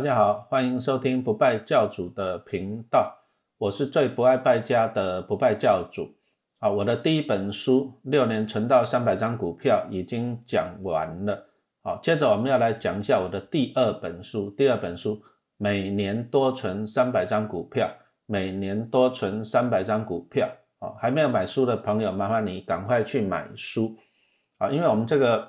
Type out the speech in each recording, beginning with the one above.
大家好，欢迎收听不败教主的频道，我是最不爱败家的不败教主。啊，我的第一本书《六年存到三百张股票》已经讲完了。好，接着我们要来讲一下我的第二本书。第二本书每年多存三百张股票，每年多存三百张股票。啊，还没有买书的朋友，麻烦你赶快去买书。啊，因为我们这个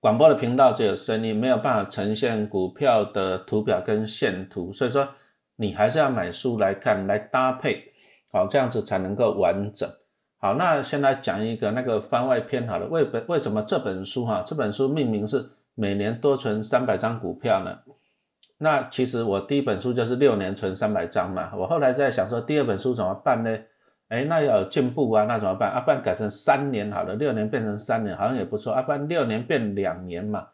广播的频道只有声音，没有办法呈现股票的图表跟线图，所以说你还是要买书来看，来搭配。好，这样子才能够完整。好，那先来讲一个那个番外篇好了。为本为什么这本书哈？这本书命名是每年多存三百张股票呢？那其实我第一本书就是六年存三百张嘛。我后来在想说，第二本书怎么办呢？哎，那要有进步啊，那怎么办？啊，不然改成三年好了，六年变成三年，好像也不错。啊，不然六年变两年嘛，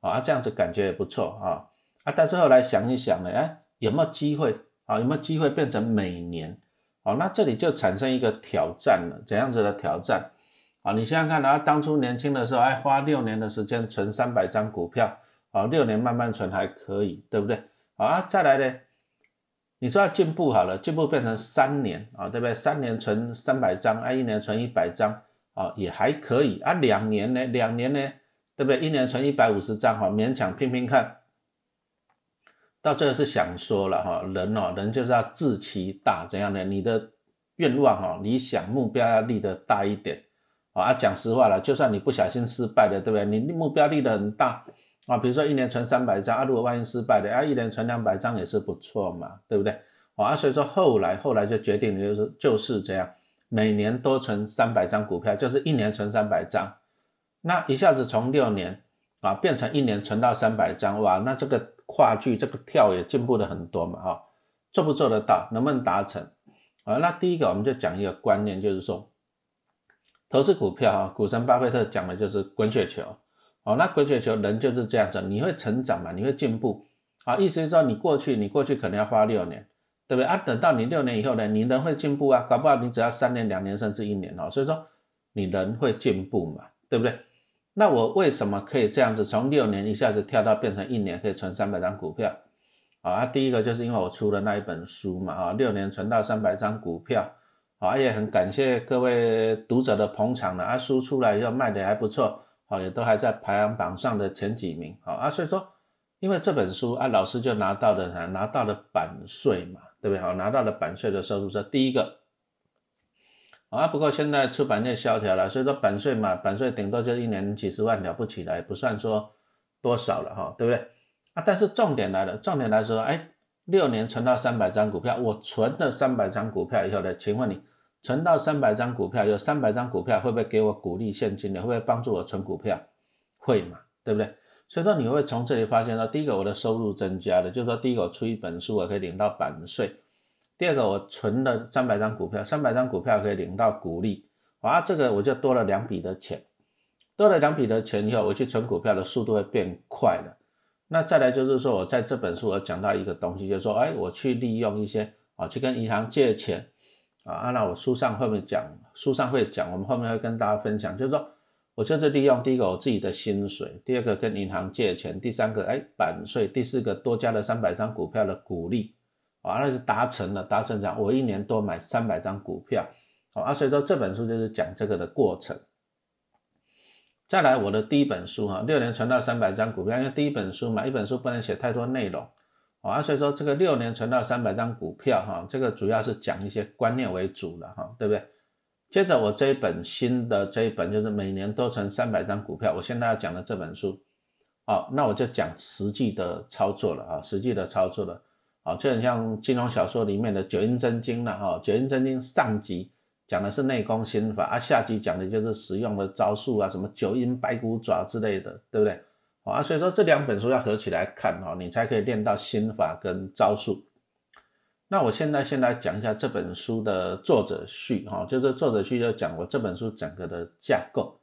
啊，这样子感觉也不错啊。啊，但是后来想一想呢，哎，有没有机会啊？有没有机会变成每年？好，那这里就产生一个挑战了，怎样子的挑战？啊，你想想看啊，当初年轻的时候，哎，花六年的时间存三百张股票，啊，六年慢慢存还可以，对不对？啊，再来呢，你说要进步好了，进步变成三年啊，对不对？三年存三百张，啊，一年存一百张，啊，也还可以啊。两年呢，两年呢，对不对？一年存一百五十张，哈，勉强拼拼看。到最后是想说了哈，人哦，人就是要志气大，怎样呢？你的愿望哈，理想目标要立得大一点啊。讲实话了，就算你不小心失败了，对不对？你目标立得很大啊，比如说一年存三百张啊，如果万一失败的啊，一年存两百张也是不错嘛，对不对？啊，所以说后来后来就决定就是就是这样，每年多存三百张股票，就是一年存三百张，那一下子从六年啊变成一年存到三百张，哇，那这个。跨距这个跳也进步了很多嘛，哈，做不做得到，能不能达成啊？那第一个我们就讲一个观念，就是说，投资股票哈，股神巴菲特讲的就是滚雪球，哦，那滚雪球人就是这样子，你会成长嘛，你会进步，啊，意思是说你过去你过去可能要花六年，对不对啊？等到你六年以后呢，你人会进步啊，搞不好你只要三年、两年甚至一年哦，所以说你人会进步嘛，对不对？那我为什么可以这样子从六年一下子跳到变成一年可以存三百张股票？啊，第一个就是因为我出了那一本书嘛，啊，六年存到三百张股票，啊，也很感谢各位读者的捧场呢，啊，书出来以后卖的还不错，好，也都还在排行榜上的前几名，啊，所以说因为这本书啊，老师就拿到了？拿到了版税嘛，对不对？好，拿到了版税的收入是第一个。啊，不过现在出版业萧条了，所以说版税嘛，版税顶多就一年几十万了不起了，也不算说多少了哈，对不对？啊，但是重点来了，重点来说，哎，六年存到三百张股票，我存了三百张股票以后呢，请问你存到三百张股票，有三百张股票会不会给我鼓励现金的？会不会帮助我存股票？会嘛，对不对？所以说你会从这里发现到，第一个我的收入增加了，就是说第一个我出一本书，我可以领到版税。第二个，我存了三百张股票，三百张股票可以领到股利，啊，这个我就多了两笔的钱，多了两笔的钱以后，我去存股票的速度会变快了。那再来就是说，我在这本书我讲到一个东西，就是说，哎，我去利用一些啊，去跟银行借钱啊，那我书上后面讲，书上会讲，我们后面会跟大家分享，就是说，我就是利用第一个我自己的薪水，第二个跟银行借钱，第三个哎版税，第四个多加了三百张股票的股利。啊，那是达成了，达成讲我一年多买三百张股票，啊，所以说这本书就是讲这个的过程。再来我的第一本书哈，六年存到三百张股票，因为第一本书嘛，一本书不能写太多内容，啊，所以说这个六年存到三百张股票哈，这个主要是讲一些观念为主的哈，对不对？接着我这一本新的这一本就是每年都存三百张股票，我现在要讲的这本书，好，那我就讲实际的操作了啊，实际的操作了。啊，就很像金融小说里面的九阴真经了哈。九阴真经上集讲的是内功心法啊，下集讲的就是实用的招数啊，什么九阴白骨爪之类的，对不对？啊，所以说这两本书要合起来看哈，你才可以练到心法跟招数。那我现在先来讲一下这本书的作者序哈，就是作者序就讲我这本书整个的架构。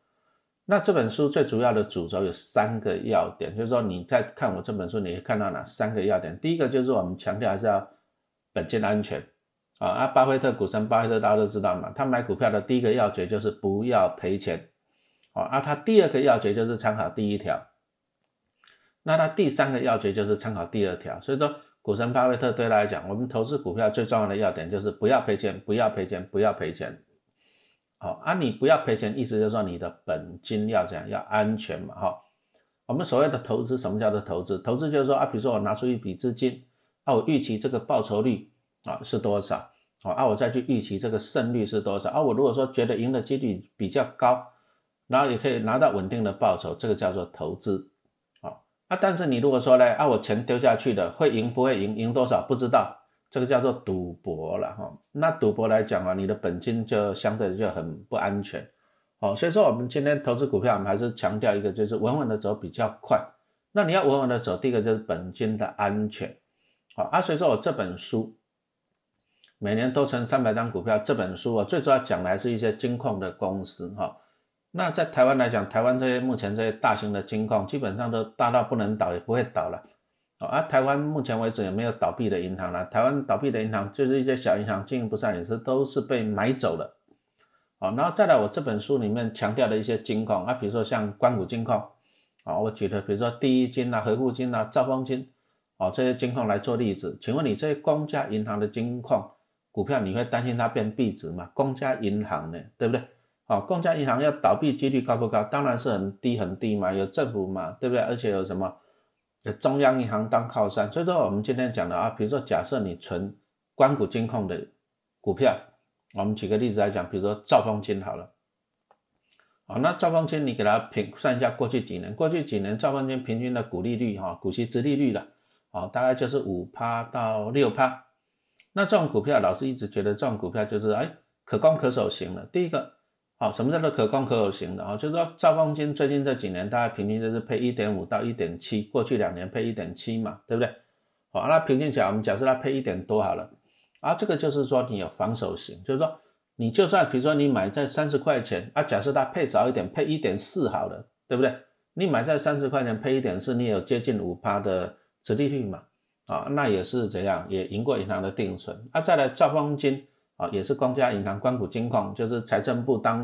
那这本书最主要的主轴有三个要点，就是说你在看我这本书，你会看到哪三个要点？第一个就是我们强调还是要本金安全啊。啊，巴菲特股神巴菲特大家都知道嘛，他买股票的第一个要诀就是不要赔钱啊。啊，他第二个要诀就是参考第一条，那它第三个要诀就是参考第二条。所以说，股神巴菲特对他来讲，我们投资股票最重要的要点就是不要赔钱，不要赔钱，不要赔钱。好啊，你不要赔钱，意思就是说你的本金要怎样，要安全嘛，哈。我们所谓的投资，什么叫做投资？投资就是说啊，比如说我拿出一笔资金，啊，我预期这个报酬率啊是多少，啊，我再去预期这个胜率是多少，啊，我如果说觉得赢的几率比较高，然后也可以拿到稳定的报酬，这个叫做投资，啊，但是你如果说呢，啊，我钱丢下去的会赢不会赢，赢多少不知道，这个叫做赌博了，哈，那赌博来讲啊，你的本金就相对就很不安全。好，所以说我们今天投资股票，我们还是强调一个，就是稳稳的走比较快。那你要稳稳的走，第一个就是本金的安全。好啊，所以说我这本书每年都成三百张股票，这本书我最主要讲的还是一些金矿的公司哈。那在台湾来讲，台湾这些目前这些大型的金矿基本上都大到不能倒，也不会倒了。啊，台湾目前为止也没有倒闭的银行了。台湾倒闭的银行就是一些小银行经营不善，也是都是被买走了。好，然后再来，我这本书里面强调的一些金矿啊，比如说像关谷金矿，啊，我举的比如说第一金啊、和富金啊、兆丰金，啊这些金矿来做例子。请问你这些公家银行的金矿股票，你会担心它变壁纸吗？公家银行呢，对不对？啊，公家银行要倒闭几率高不高？当然是很低很低嘛，有政府嘛，对不对？而且有什么？中央银行当靠山。所以说我们今天讲的啊，比如说假设你存关谷金控的股票。我们举个例子来讲，比如说兆丰金好了，好，那兆丰金你给它平算一下，过去几年，过去几年兆丰金平均的股利率哈，股息值利率了，啊，大概就是五趴到六趴。那这种股票，老师一直觉得这种股票就是哎可攻可守型的。第一个，好，什么叫做可攻可守型的啊？就是说兆丰金最近这几年大概平均就是配一点五到一点七，过去两年配一点七嘛，对不对？好，那平均起来，我们假设它配一点多好了。啊，这个就是说你有防守型，就是说你就算比如说你买在三十块钱，啊，假设它配少一点，配一点四好了，对不对？你买在三十块钱配一点四，你有接近五趴的殖利率嘛？啊，那也是怎样，也赢过银行的定存。啊，再来兆丰金啊，也是公家银行关谷金矿，就是财政部当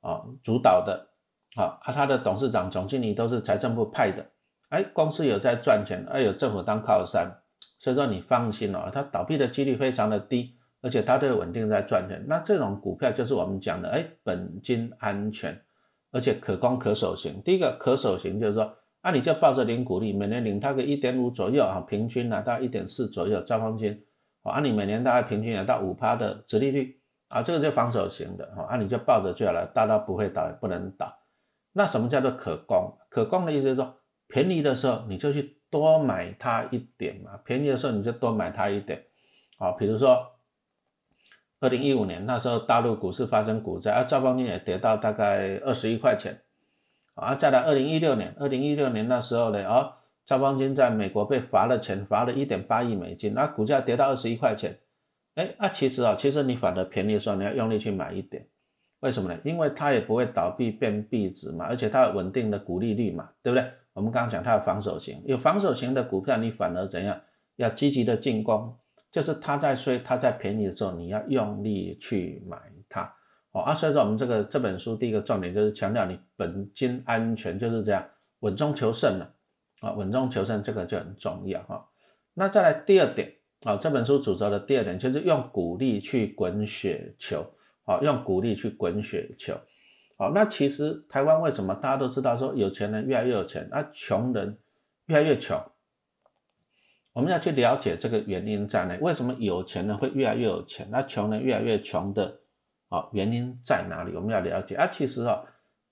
啊主导的，啊，啊，他的董事长、总经理都是财政部派的，哎，公司有在赚钱，哎，有政府当靠山。所以说你放心哦，它倒闭的几率非常的低，而且它都有稳定在赚钱。那这种股票就是我们讲的，哎，本金安全，而且可攻可守型。第一个可守型就是说，啊，你就抱着领股利，每年领它个一点五左右啊，平均拿到一点四左右，招方金，啊，你每年大概平均也到五趴的殖利率，啊，这个就防守型的，啊，你就抱着就好了，大到不会倒也不能倒。那什么叫做可攻？可攻的意思是说，便宜的时候你就去。多买它一点嘛，便宜的时候你就多买它一点，啊，比如说二零一五年那时候大陆股市发生股灾，啊，兆邦金也跌到大概二十一块钱，啊，再来二零一六年，二零一六年那时候呢，啊，兆邦金在美国被罚了钱，罚了一点八亿美金，那股价跌到二十一块钱，哎，那其实啊，其实你反而便宜的时候你要用力去买一点，为什么呢？因为它也不会倒闭变币值嘛，而且它有稳定的股利率嘛，对不对？我们刚刚讲它有防守型，有防守型的股票，你反而怎样？要积极的进攻，就是它在衰、它在便宜的时候，你要用力去买它。哦啊，所以说我们这个这本书第一个重点就是强调你本金安全，就是这样稳中求胜了。啊稳中求胜这个就很重要哈。那再来第二点啊，这本书主轴的第二点就是用鼓励去滚雪球，好，用鼓励去滚雪球。好，那其实台湾为什么大家都知道说有钱人越来越有钱，那穷人越来越穷？我们要去了解这个原因在哪？为什么有钱人会越来越有钱，那穷人越来越穷的？啊，原因在哪里？我们要了解啊。其实啊，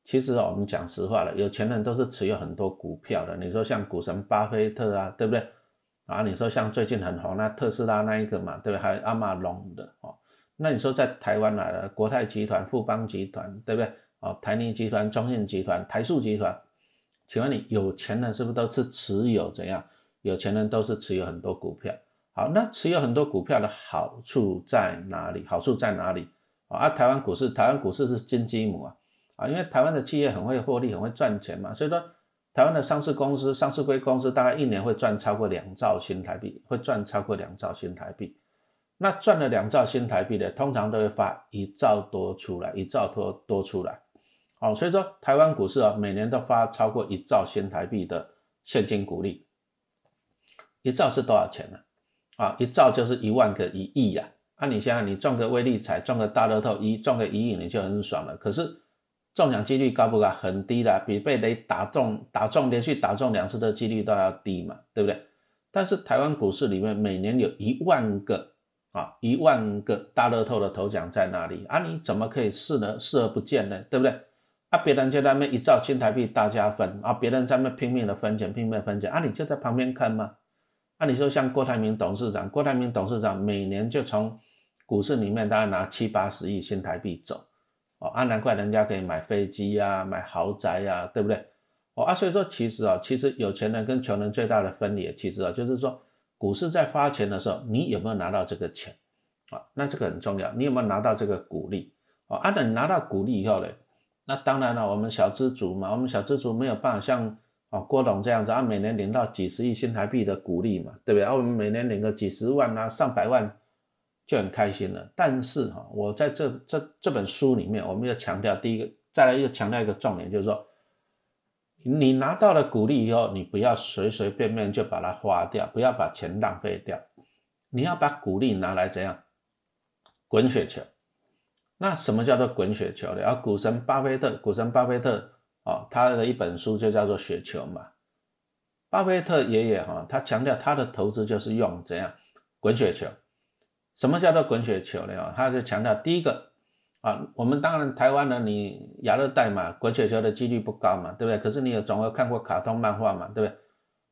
其实啊，我们讲实话了，有钱人都是持有很多股票的。你说像股神巴菲特啊，对不对？啊，你说像最近很红那特斯拉那一个嘛，对不对？还有阿马龙的哦。那你说在台湾来了，国泰集团、富邦集团，对不对？哦，台泥集团、中信集团、台塑集团，请问你有钱人是不是都是持有怎样？有钱人都是持有很多股票。好，那持有很多股票的好处在哪里？好处在哪里？啊，台湾股市，台湾股市是金鸡母啊，啊，因为台湾的企业很会获利，很会赚钱嘛，所以说台湾的上市公司、上市规公司大概一年会赚超过两兆新台币，会赚超过两兆新台币。那赚了两兆新台币的，通常都会发一兆多出来，一兆多多出来。哦，所以说台湾股市啊，每年都发超过一兆新台币的现金股利，一兆是多少钱呢？啊，一兆就是一万个一亿呀。那你想想，你中个微利彩，中个大乐透一中个一亿，你就很爽了。可是中奖几率高不高？很低的，比被雷打中、打中连续打中两次的几率都要低嘛，对不对？但是台湾股市里面每年有一万个啊，一万个大乐透的头奖在那里啊？你怎么可以视呢视而不见呢？对不对？啊，别人就在那一兆新台币大家分啊，别人在那拼命的分钱，拼命分钱啊，你就在旁边看吗？啊，你说像郭台铭董事长，郭台铭董事长每年就从股市里面大概拿七八十亿新台币走，哦，啊，难怪人家可以买飞机呀，买豪宅呀，对不对？哦，啊，所以说其实啊，其实有钱人跟穷人最大的分别，其实啊，就是说股市在发钱的时候，你有没有拿到这个钱？啊，那这个很重要，你有没有拿到这个股利？哦，啊，等拿到股利以后呢？那当然了，我们小资族嘛，我们小资族没有办法像啊郭董这样子啊，每年领到几十亿新台币的股利嘛，对不对？啊，我们每年领个几十万啊，上百万就很开心了。但是哈，我在这这这本书里面，我们要强调第一个，再来又强调一个重点，就是说，你拿到了股利以后，你不要随随便便就把它花掉，不要把钱浪费掉，你要把股利拿来怎样滚雪球。那什么叫做滚雪球呢？然后股神巴菲特，股神巴菲特啊，他的一本书就叫做《雪球》嘛。巴菲特爷爷哈，他强调他的投资就是用怎样滚雪球。什么叫做滚雪球呢？啊，他就强调第一个啊，我们当然台湾人你亚热带嘛，滚雪球的几率不高嘛，对不对？可是你有总会看过卡通漫画嘛，对不对？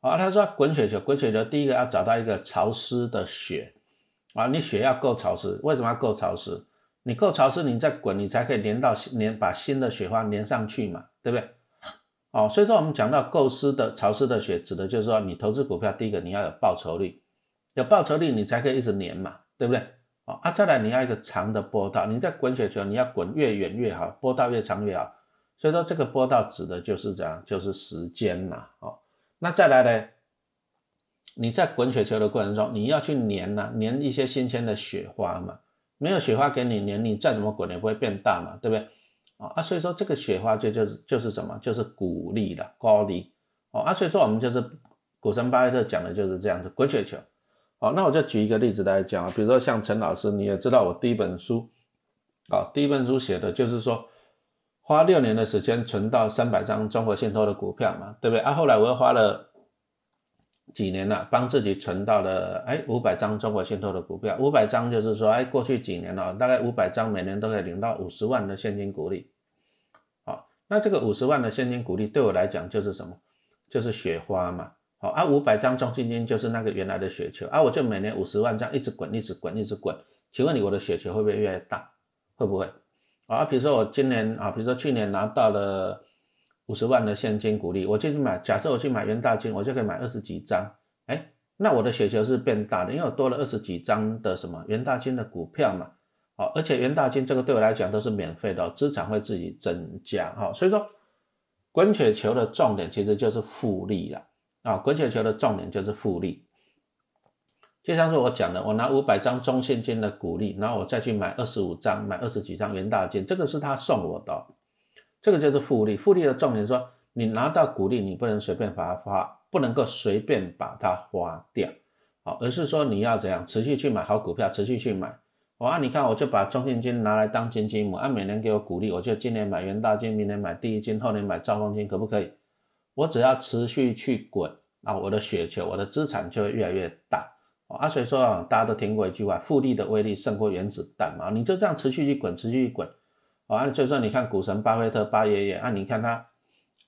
啊，他说滚雪球，滚雪球第一个要找到一个潮湿的雪啊，你雪要够潮湿，为什么要够潮湿？你够潮湿，你再滚，你才可以连到连把新的雪花连上去嘛，对不对？哦，所以说我们讲到够湿的潮湿的雪，指的就是说你投资股票，第一个你要有报酬率，有报酬率你才可以一直连嘛，对不对？哦啊，再来你要一个长的波道，你在滚雪球，你要滚越远越好，波道越长越好。所以说这个波道指的就是这样，就是时间嘛。哦，那再来呢，你在滚雪球的过程中，你要去粘呐，粘一些新鲜的雪花嘛。没有雪花给你粘，你再怎么滚也不会变大嘛，对不对？啊啊，所以说这个雪花就就是就是什么，就是鼓励的高利哦啊，所以说我们就是股神巴菲特讲的就是这样子滚雪球。好，那我就举一个例子来讲啊，比如说像陈老师，你也知道我第一本书啊，第一本书写的就是说花六年的时间存到三百张中国信托的股票嘛，对不对？啊，后来我又花了。几年了，帮自己存到了哎五百张中国信托的股票，五百张就是说哎过去几年了，大概五百张每年都可以领到五十万的现金股利。好，那这个五十万的现金股利对我来讲就是什么？就是雪花嘛。好，啊五百张中信金就是那个原来的雪球，啊我就每年五十万这样一直滚，一直滚，一直滚。请问你我的雪球会不会越来越大？会不会？啊，比如说我今年啊，比如说去年拿到了。五十万的现金股利，我进去买，假设我去买元大金，我就可以买二十几张，哎，那我的雪球是变大的，因为我多了二十几张的什么元大金的股票嘛，好，而且元大金这个对我来讲都是免费的，资产会自己增加，哈，所以说滚雪球的重点其实就是复利了，啊，滚雪球的重点就是复利，就像是我讲的，我拿五百张中现金的股利，然后我再去买二十五张，买二十几张元大金，这个是他送我的。这个就是复利，复利的重点说，你拿到股利，你不能随便把它花，不能够随便把它花掉，好，而是说你要怎样持续去买好股票，持续去买。我啊，你看我就把中信金拿来当金金母，按每年给我股利，我就今年买元大金，明年买第一金，后年买兆丰金，可不可以？我只要持续去滚啊，我的雪球，我的资产就会越来越大。啊，所以说啊，大家都听过一句话，复利的威力胜过原子弹嘛，你就这样持续去滚，持续去滚。啊，所以说你看股神巴菲特巴爷爷啊，你看他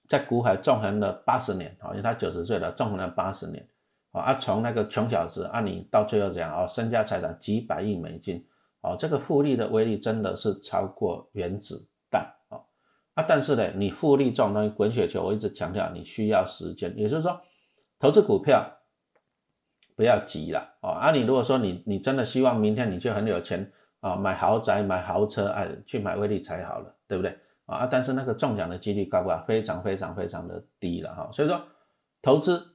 在股海纵横了八十年，啊，因为他九十岁了，纵横了八十年，啊，从那个穷小子啊，你到最后怎样啊，身家财产几百亿美金，哦，这个复利的威力真的是超过原子弹，啊，但是呢，你复利这种东西滚雪球，我一直强调你需要时间，也就是说，投资股票不要急了，哦，啊，你如果说你你真的希望明天你就很有钱。啊，买豪宅、买豪车，哎，去买威力才好了，对不对？啊，但是那个中奖的几率高不高？非常非常非常的低了哈。所以说，投资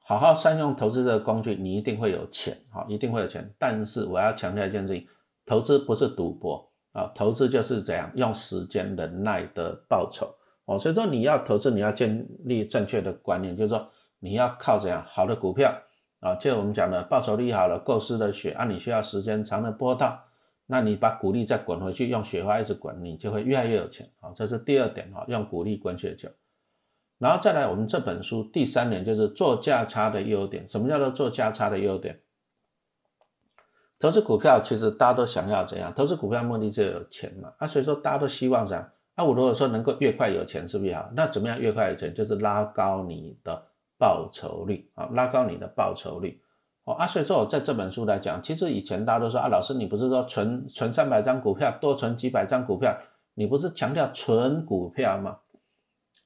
好好善用投资这个工具，你一定会有钱，哈，一定会有钱。但是我要强调一件事情，投资不是赌博啊，投资就是怎样用时间忍耐的报酬哦。所以说，你要投资，你要建立正确的观念，就是说你要靠怎样好的股票啊？就我们讲的报酬率好了，构思的血啊，你需要时间长的波动，那你把股利再滚回去，用雪花一直滚，你就会越来越有钱啊。这是第二点啊，用股利滚雪球。然后再来，我们这本书第三点就是做价差的优点。什么叫做做价差的优点？投资股票其实大家都想要怎样？投资股票目的就有钱嘛。啊，所以说大家都希望怎样？啊，我如果说能够越快有钱，是不是好？那怎么样越快有钱？就是拉高你的报酬率啊，拉高你的报酬率。哦啊，所以说我在这本书来讲，其实以前大家都说啊，老师你不是说存存三百张股票，多存几百张股票，你不是强调存股票吗？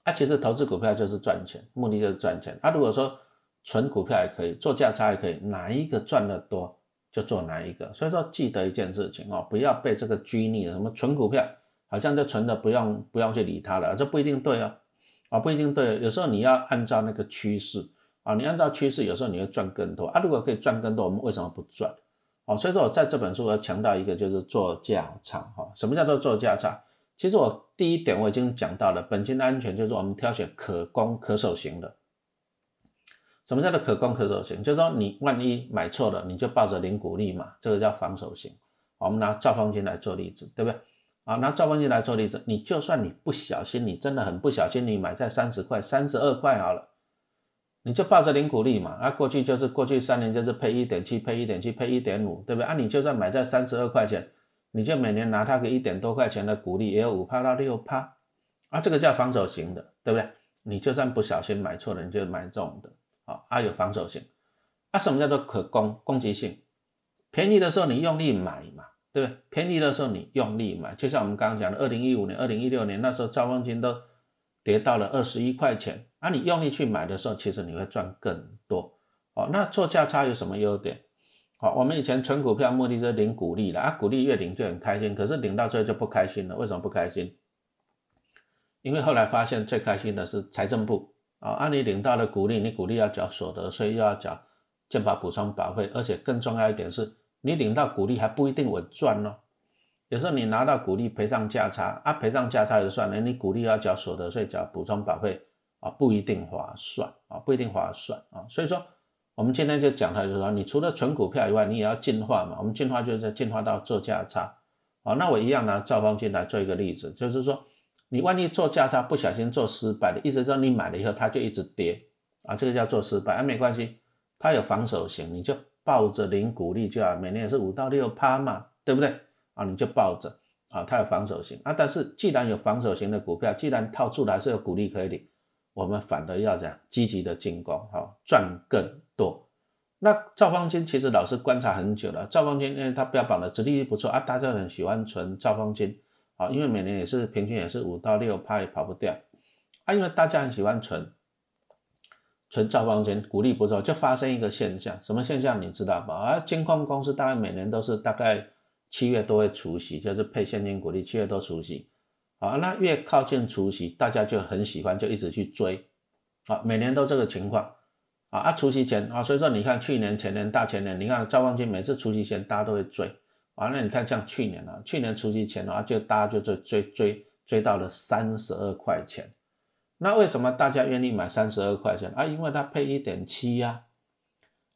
啊，其实投资股票就是赚钱，目的就是赚钱。啊，如果说存股票也可以，做价差也可以，哪一个赚得多就做哪一个。所以说记得一件事情哦，不要被这个拘泥了。什么存股票，好像就存的不用不用去理它了，这不一定对哦，啊不一定对。有时候你要按照那个趋势啊，你按照趋势，有时候你会赚更多啊。如果可以赚更多，我们为什么不赚？哦，所以说我在这本书要强调一个就是做价差哈。什么叫做做价差？其实我第一点我已经讲到了，本金的安全就是我们挑选可攻可守型的。什么叫做可攻可守型？就是说你万一买错了，你就抱着零股利嘛，这个叫防守型。我们拿兆丰金来做例子，对不对？啊，拿兆丰金来做例子，你就算你不小心，你真的很不小心，你买在三十块、三十二块好了，你就抱着零股利嘛。那过去就是过去三年就是配一点七、配一点七、配一点五，对不对？啊，你就算买在三十二块钱。你就每年拿它个一点多块钱的股利，也有五趴到六趴，啊，这个叫防守型的，对不对？你就算不小心买错了，你就买这种的，啊，啊有防守性。啊，什么叫做可攻攻击性？便宜的时候你用力买嘛，对不对？便宜的时候你用力买，就像我们刚刚讲的，二零一五年、二零一六年那时候，兆丰金都跌到了二十一块钱，啊，你用力去买的时候，其实你会赚更多。哦，那做价差有什么优点？好，我们以前存股票目的是领股利的啊，股利越领就很开心，可是领到最后就不开心了。为什么不开心？因为后来发现最开心的是财政部啊，按你领到的股利，你股利要缴所得税，又要缴健保补充保费，而且更重要一点是，你领到股利还不一定稳赚哦。有时候你拿到股利赔上价差啊，赔上价差就算了，你股利要缴所得税、缴补充保费啊，不一定划算啊，不一定划算啊，所以说。我们今天就讲它，就是说，你除了纯股票以外，你也要进化嘛。我们进化就是在进化到做价差。好，那我一样拿兆方金来做一个例子，就是说，你万一做价差不小心做失败的，意思说你买了以后它就一直跌啊，这个叫做失败啊，没关系，它有防守型，你就抱着零股利就好，每年也是五到六趴嘛，对不对啊？你就抱着啊，它有防守型啊。但是既然有防守型的股票，既然套住了还是有股利可以领。我们反而要这样积极的进攻，好赚更多。那兆方金其实老师观察很久了，兆方金因为它标榜的殖利率不错啊，大家很喜欢存兆方金，啊，因为每年也是平均也是五到六趴也跑不掉啊，因为大家很喜欢存存兆丰金，股利不错，就发生一个现象，什么现象你知道吧？啊，金控公司大概每年都是大概七月都会除息，就是配现金股利，七月都除息。啊，那越靠近除夕，大家就很喜欢，就一直去追，啊，每年都这个情况，啊啊，除夕前啊，所以说你看去年、前年、大前年，你看赵光金每次除夕前大家都会追，啊，那你看像去年啊，去年除夕前啊，就大家就追追追追到了三十二块钱，那为什么大家愿意买三十二块钱啊？因为它配一点七呀，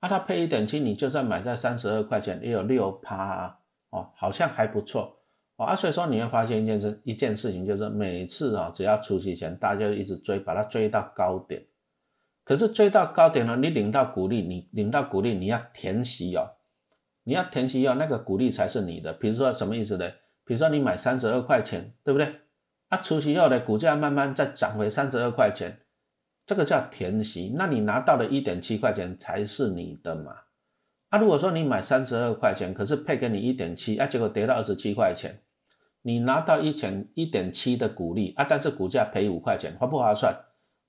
啊，它配一点七，你就算买在三十二块钱，也有六趴啊，哦，好像还不错。啊，所以说你会发现一件事，一件事情就是每次啊，只要出息前，大家就一直追，把它追到高点。可是追到高点了，你领到股利，你领到股利，你要填息哦，你要填息要，那个股利才是你的。比如说什么意思呢？比如说你买三十二块钱，对不对？啊，除息后的股价慢慢再涨回三十二块钱，这个叫填息。那你拿到的一点七块钱才是你的嘛？啊，如果说你买三十二块钱，可是配给你一点七，啊，结果跌到二十七块钱。你拿到一千一点七的股利啊，但是股价赔五块钱，划不划算？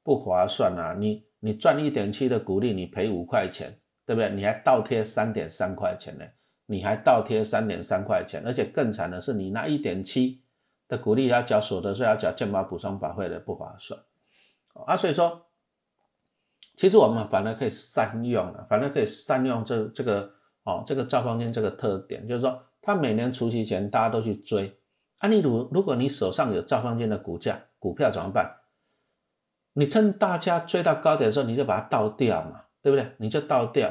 不划算啊！你你赚一点七的股利，你赔五块钱，对不对？你还倒贴三点三块钱呢，你还倒贴三点三块钱，而且更惨的是，你拿一点七的股利要缴所得税，要缴健保补充保费的，不划算啊！所以说，其实我们反而可以善用了，反而可以善用这这个哦，这个兆丰金这个特点，就是说，它每年除夕前大家都去追。啊，你如如果你手上有兆丰金的股价股票怎么办？你趁大家追到高点的时候，你就把它倒掉嘛，对不对？你就倒掉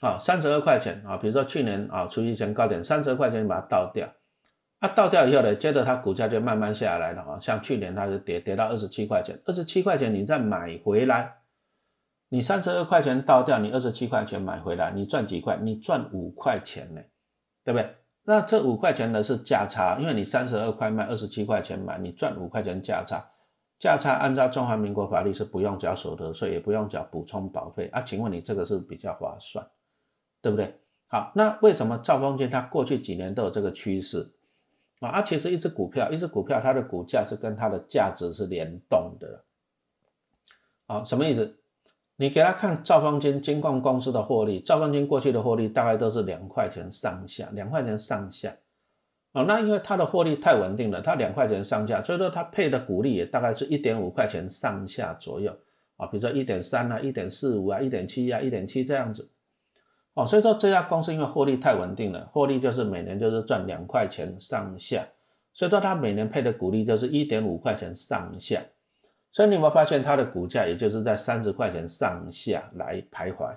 啊，三十二块钱啊，比如说去年啊，除夕前高点三十二块钱，你把它倒掉。啊，倒掉以后呢，接着它股价就慢慢下来了啊，像去年它就跌跌到二十七块钱，二十七块钱你再买回来，你三十二块钱倒掉，你二十七块钱买回来，你赚几块？你赚五块钱呢，对不对？那这五块钱呢是价差，因为你三十二块卖，二十七块钱买，你赚五块钱价差，价差按照中华民国法律是不用缴所得税，也不用缴补充保费啊，请问你这个是比较划算，对不对？好，那为什么兆丰金它过去几年都有这个趋势？啊，其实一只股票，一只股票，它的股价是跟它的价值是联动的。啊，什么意思？你给他看兆丰金金矿公司的获利，兆丰金过去的获利大概都是两块钱上下，两块钱上下。哦，那因为它的获利太稳定了，它两块钱上下，所以说它配的股利也大概是一点五块钱上下左右。啊，比如说一点三啊，一点四五啊，一点七啊，一点七这样子。哦，所以说这家公司因为获利太稳定了，获利就是每年就是赚两块钱上下，所以说它每年配的股利就是一点五块钱上下，所以你有没有发现它的股价也就是在三十块钱上下来徘徊？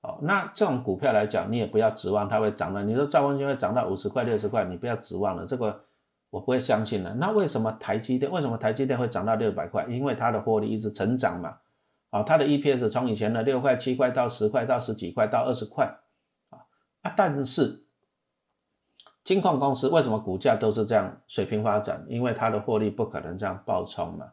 哦，那这种股票来讲，你也不要指望它会涨了。你说兆丰金会涨到五十块、六十块，你不要指望了，这个我不会相信的。那为什么台积电为什么台积电会涨到六百块？因为它的获利一直成长嘛。啊，它的 EPS 从以前的六块、七块到十块，到十几块，到二十块，啊啊！但是金矿公司为什么股价都是这样水平发展？因为它的获利不可能这样暴冲嘛。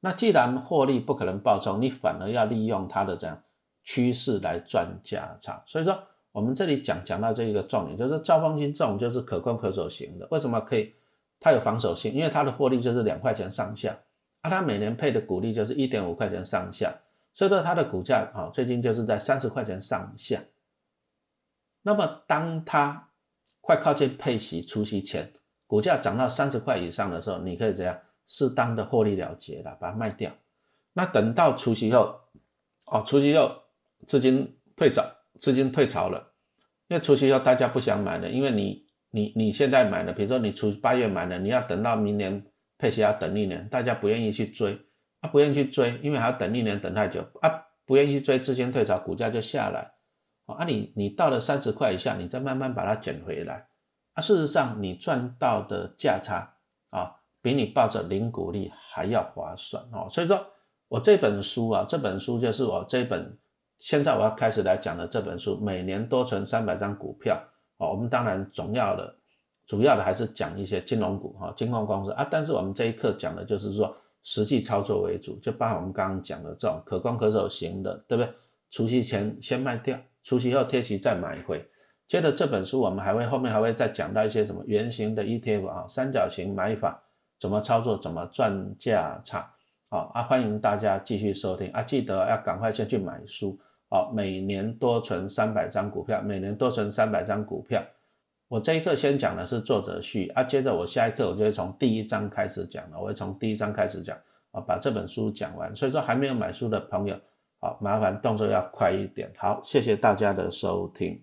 那既然获利不可能暴冲，你反而要利用它的这样趋势来赚价差。所以说，我们这里讲讲到这一个重点，就是兆丰金这种就是可攻可守型的。为什么可以？它有防守性，因为它的获利就是两块钱上下，啊，它每年配的股利就是一点五块钱上下。所以说它的股价啊，最近就是在三十块钱上下。那么当它快靠近配息除息前，股价涨到三十块以上的时候，你可以怎样适当的获利了结了，把它卖掉。那等到除息后，哦，除息后资金退潮，资金退潮了，因为除夕后大家不想买了，因为你你你现在买了，比如说你除八月买了，你要等到明年配息要等一年，大家不愿意去追。啊不愿意去追，因为还要等一年，等太久啊！不愿意去追，资金退潮，股价就下来。啊，你你到了三十块以下，你再慢慢把它捡回来。啊，事实上你赚到的价差啊，比你抱着零股利还要划算哦。所以说我这本书啊，这本书就是我这本现在我要开始来讲的这本书，每年多存三百张股票。哦，我们当然总要的，主要的还是讲一些金融股哈，金矿公司啊。但是我们这一课讲的就是说。实际操作为主，就包含我们刚刚讲的这种可攻可守型的，对不对？除夕前先卖掉，除夕后贴息再买回。接着这本书我们还会后面还会再讲到一些什么圆形的 ETF 啊，三角形买法怎么操作，怎么赚价差。好啊，欢迎大家继续收听啊，记得要赶快先去买书哦。每年多存三百张股票，每年多存三百张股票。我这一课先讲的是作者序啊，接着我下一课我就会从第一章开始讲了，我会从第一章开始讲啊，把这本书讲完。所以说还没有买书的朋友，好麻烦动作要快一点。好，谢谢大家的收听。